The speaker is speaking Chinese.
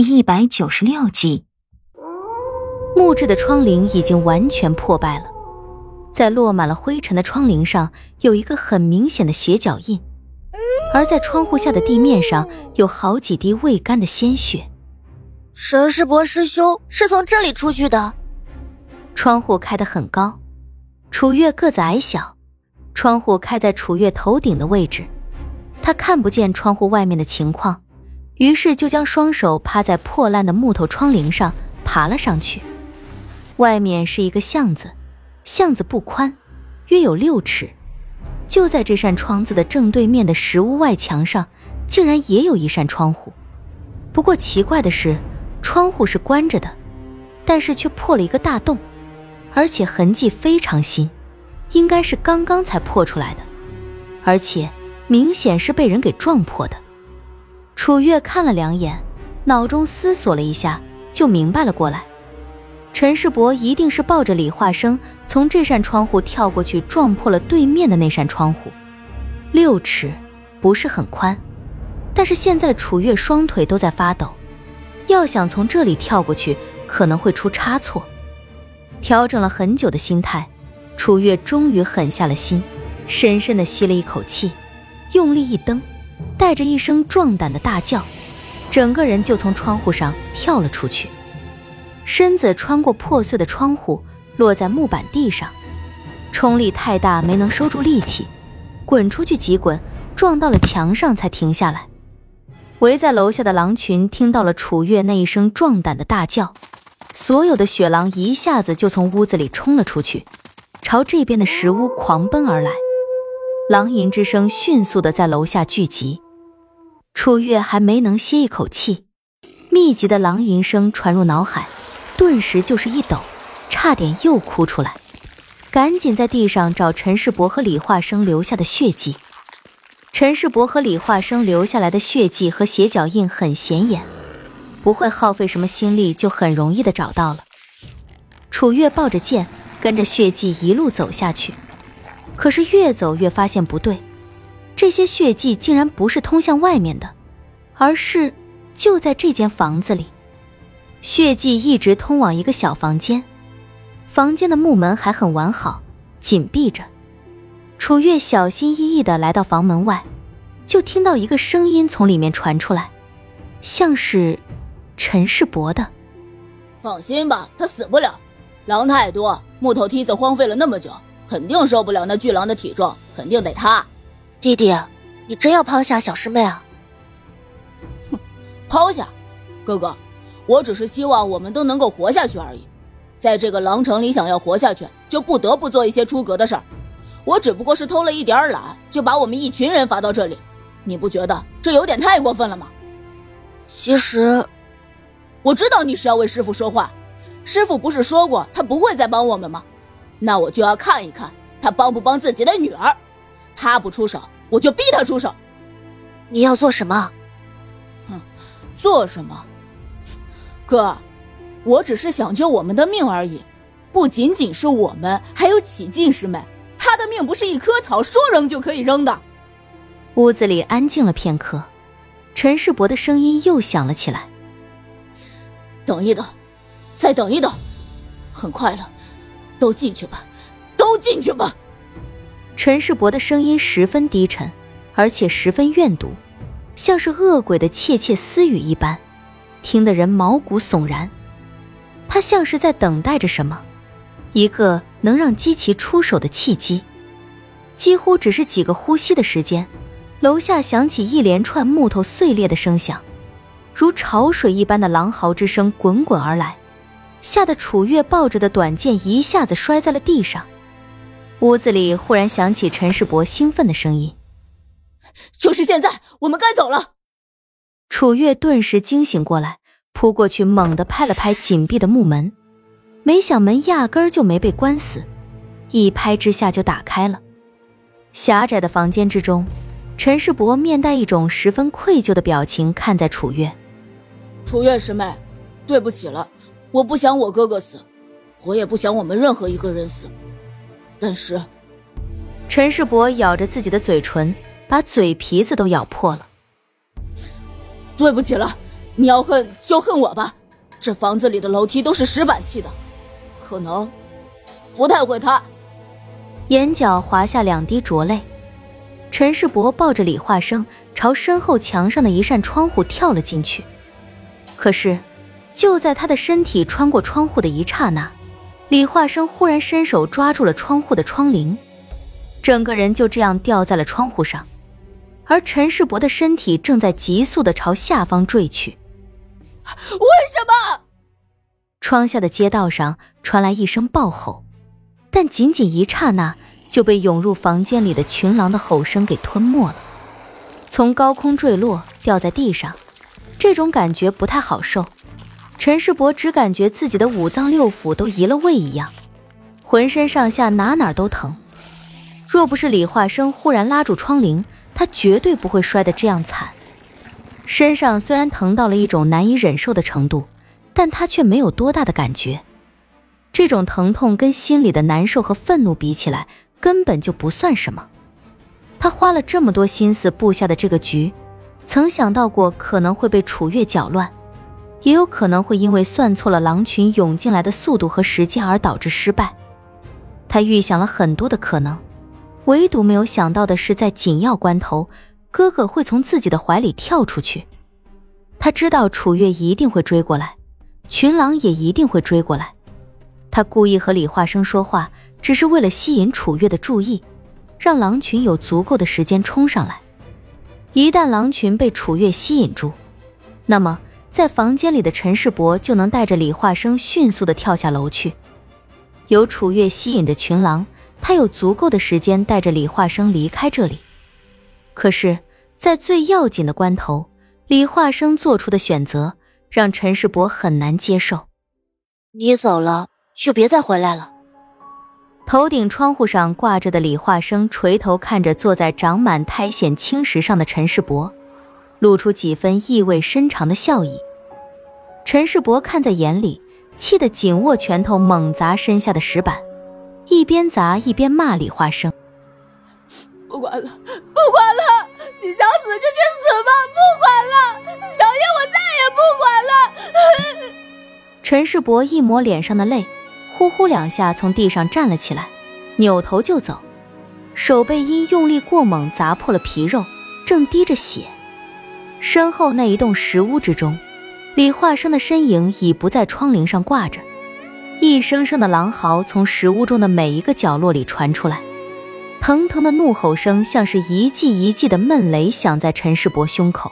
第一百九十六集，木质的窗棂已经完全破败了，在落满了灰尘的窗棂上有一个很明显的血脚印，而在窗户下的地面上有好几滴未干的鲜血。陈世伯师兄是从这里出去的。窗户开得很高，楚月个子矮小，窗户开在楚月头顶的位置，他看不见窗户外面的情况。于是就将双手趴在破烂的木头窗棂上爬了上去。外面是一个巷子，巷子不宽，约有六尺。就在这扇窗子的正对面的石屋外墙上，竟然也有一扇窗户。不过奇怪的是，窗户是关着的，但是却破了一个大洞，而且痕迹非常新，应该是刚刚才破出来的，而且明显是被人给撞破的。楚月看了两眼，脑中思索了一下，就明白了过来。陈世伯一定是抱着李化生从这扇窗户跳过去，撞破了对面的那扇窗户。六尺，不是很宽，但是现在楚月双腿都在发抖，要想从这里跳过去，可能会出差错。调整了很久的心态，楚月终于狠下了心，深深的吸了一口气，用力一蹬。带着一声壮胆的大叫，整个人就从窗户上跳了出去，身子穿过破碎的窗户，落在木板地上，冲力太大，没能收住力气，滚出去几滚，撞到了墙上才停下来。围在楼下的狼群听到了楚月那一声壮胆的大叫，所有的雪狼一下子就从屋子里冲了出去，朝这边的石屋狂奔而来，狼吟之声迅速的在楼下聚集。楚月还没能歇一口气，密集的狼吟声传入脑海，顿时就是一抖，差点又哭出来，赶紧在地上找陈世伯和李化生留下的血迹。陈世伯和李化生留下来的血迹和血脚印很显眼，不会耗费什么心力就很容易的找到了。楚月抱着剑，跟着血迹一路走下去，可是越走越发现不对。这些血迹竟然不是通向外面的，而是就在这间房子里。血迹一直通往一个小房间，房间的木门还很完好，紧闭着。楚月小心翼翼地来到房门外，就听到一个声音从里面传出来，像是陈世伯的。放心吧，他死不了。狼太多，木头梯子荒废了那么久，肯定受不了那巨狼的体重，肯定得塌。弟弟，你真要抛下小师妹啊？哼，抛下，哥哥，我只是希望我们都能够活下去而已。在这个狼城里，想要活下去，就不得不做一些出格的事儿。我只不过是偷了一点懒，就把我们一群人罚到这里，你不觉得这有点太过分了吗？其实，我知道你是要为师傅说话。师傅不是说过他不会再帮我们吗？那我就要看一看他帮不帮自己的女儿。他不出手，我就逼他出手。你要做什么？哼，做什么？哥，我只是想救我们的命而已。不仅仅是我们，还有启进师妹，她的命不是一棵草，说扔就可以扔的。屋子里安静了片刻，陈世伯的声音又响了起来：“等一等，再等一等，很快了，都进去吧，都进去吧。”陈世伯的声音十分低沉，而且十分怨毒，像是恶鬼的窃窃私语一般，听得人毛骨悚然。他像是在等待着什么，一个能让姬奇出手的契机。几乎只是几个呼吸的时间，楼下响起一连串木头碎裂的声响，如潮水一般的狼嚎之声滚滚而来，吓得楚月抱着的短剑一下子摔在了地上。屋子里忽然响起陈世伯兴奋的声音：“就是现在，我们该走了。”楚月顿时惊醒过来，扑过去猛地拍了拍紧闭的木门，没想门压根儿就没被关死，一拍之下就打开了。狭窄的房间之中，陈世伯面带一种十分愧疚的表情看在楚月：“楚月师妹，对不起了，我不想我哥哥死，我也不想我们任何一个人死。”但是，陈世伯咬着自己的嘴唇，把嘴皮子都咬破了。对不起了，你要恨就恨我吧，这房子里的楼梯都是石板砌的，可能不太会塌。眼角滑下两滴浊泪，陈世伯抱着李化生朝身后墙上的一扇窗户跳了进去。可是，就在他的身体穿过窗户的一刹那，李化生忽然伸手抓住了窗户的窗棂，整个人就这样掉在了窗户上，而陈世伯的身体正在急速的朝下方坠去。为什么？窗下的街道上传来一声暴吼。但仅仅一刹那，就被涌入房间里的群狼的吼声给吞没了。从高空坠落，掉在地上，这种感觉不太好受。陈世伯只感觉自己的五脏六腑都移了位一样，浑身上下哪哪都疼。若不是李化生忽然拉住窗棂，他绝对不会摔得这样惨。身上虽然疼到了一种难以忍受的程度，但他却没有多大的感觉。这种疼痛跟心里的难受和愤怒比起来，根本就不算什么。他花了这么多心思布下的这个局，曾想到过可能会被楚月搅乱，也有可能会因为算错了狼群涌进来的速度和时间而导致失败。他预想了很多的可能，唯独没有想到的是，在紧要关头，哥哥会从自己的怀里跳出去。他知道楚月一定会追过来，群狼也一定会追过来。他故意和李化生说话，只是为了吸引楚月的注意，让狼群有足够的时间冲上来。一旦狼群被楚月吸引住，那么在房间里的陈世伯就能带着李化生迅速的跳下楼去。有楚月吸引着群狼，他有足够的时间带着李化生离开这里。可是，在最要紧的关头，李化生做出的选择让陈世伯很难接受。你走了。就别再回来了。头顶窗户上挂着的李化生垂头看着坐在长满苔藓青石上的陈世伯，露出几分意味深长的笑意。陈世伯看在眼里，气得紧握拳头猛砸身下的石板，一边砸一边骂李花生：“不管了，不管了，你想死就去死吧，不管了，小叶我再也不管了。”陈世伯一抹脸上的泪。呼呼两下，从地上站了起来，扭头就走，手背因用力过猛砸破了皮肉，正滴着血。身后那一栋石屋之中，李化生的身影已不在窗棂上挂着，一声声的狼嚎从石屋中的每一个角落里传出来，腾腾的怒吼声像是一记一记的闷雷响在陈世伯胸口。